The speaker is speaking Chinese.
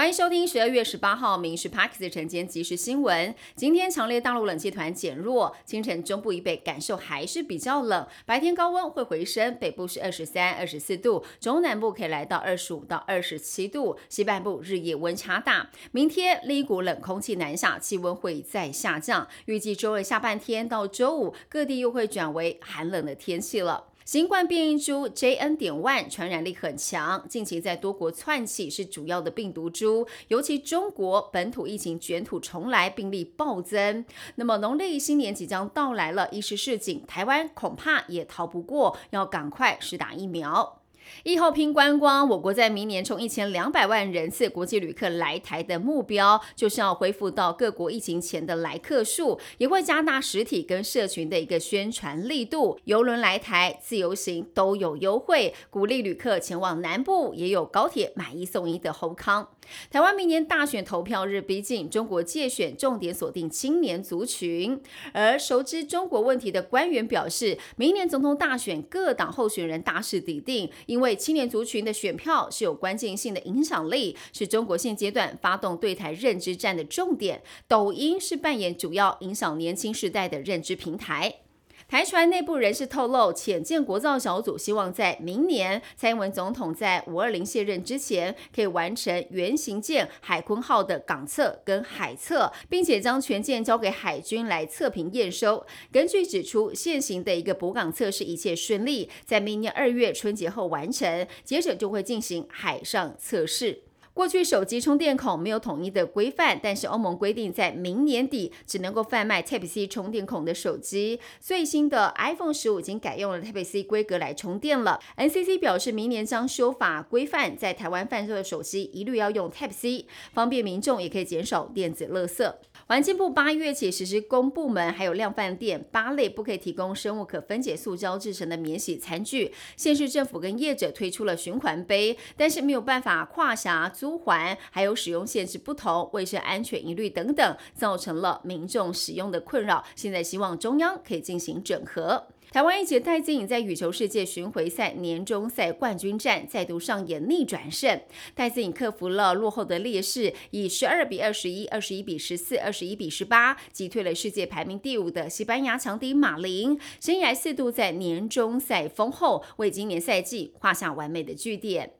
欢迎收听十二月十八号《民事 Parks》的晨间即时新闻。今天强烈大陆冷气团减弱，清晨中部以北感受还是比较冷，白天高温会回升，北部是二十三、二十四度，中南部可以来到二十五到二十七度，西半部日夜温差大。明天另一股冷空气南下，气温会再下降，预计周二下半天到周五各地又会转为寒冷的天气了。新冠变异株 JN. 点 one 传染力很强，近期在多国窜起，是主要的病毒株。尤其中国本土疫情卷土重来，病例暴增。那么农历新年即将到来了，一时事紧，台湾恐怕也逃不过，要赶快施打疫苗。疫后拼观光，我国在明年冲一千两百万人次国际旅客来台的目标，就是要恢复到各国疫情前的来客数，也会加大实体跟社群的一个宣传力度。游轮来台、自由行都有优惠，鼓励旅客前往南部，也有高铁买一送一的后康。台湾明年大选投票日逼近，中国借选重点锁定青年族群，而熟知中国问题的官员表示，明年总统大选各党候选人大势已定，因为青年族群的选票是有关键性的影响力，是中国现阶段发动对台认知战的重点。抖音是扮演主要影响年轻时代的认知平台。台船内部人士透露，浅建国造小组希望在明年蔡英文总统在五二零卸任之前，可以完成原型舰海鲲号的港测跟海测，并且将全舰交给海军来测评验收。根据指出，现行的一个补港测试一切顺利，在明年二月春节后完成，接着就会进行海上测试。过去手机充电孔没有统一的规范，但是欧盟规定在明年底只能够贩卖 Type C 充电孔的手机。最新的 iPhone 十五已经改用了 Type C 规格来充电了。NCC 表示，明年将修法规范，在台湾贩售的手机一律要用 Type C，方便民众，也可以减少电子垃圾。环境部八月起实施公部门还有量贩店八类不可以提供生物可分解塑胶制成的免洗餐具。县市政府跟业者推出了循环杯，但是没有办法跨辖租租还，还有使用限制不同、卫生安全疑虑等等，造成了民众使用的困扰。现在希望中央可以进行整合。台湾一姐戴资颖在羽球世界巡回赛年终赛冠军战再度上演逆转胜，戴资颖克服了落后的劣势，以十二比二十一、二十一比十四、二十一比十八击退了世界排名第五的西班牙强敌马林，生涯四度在年终赛封后，为今年赛季画下完美的句点。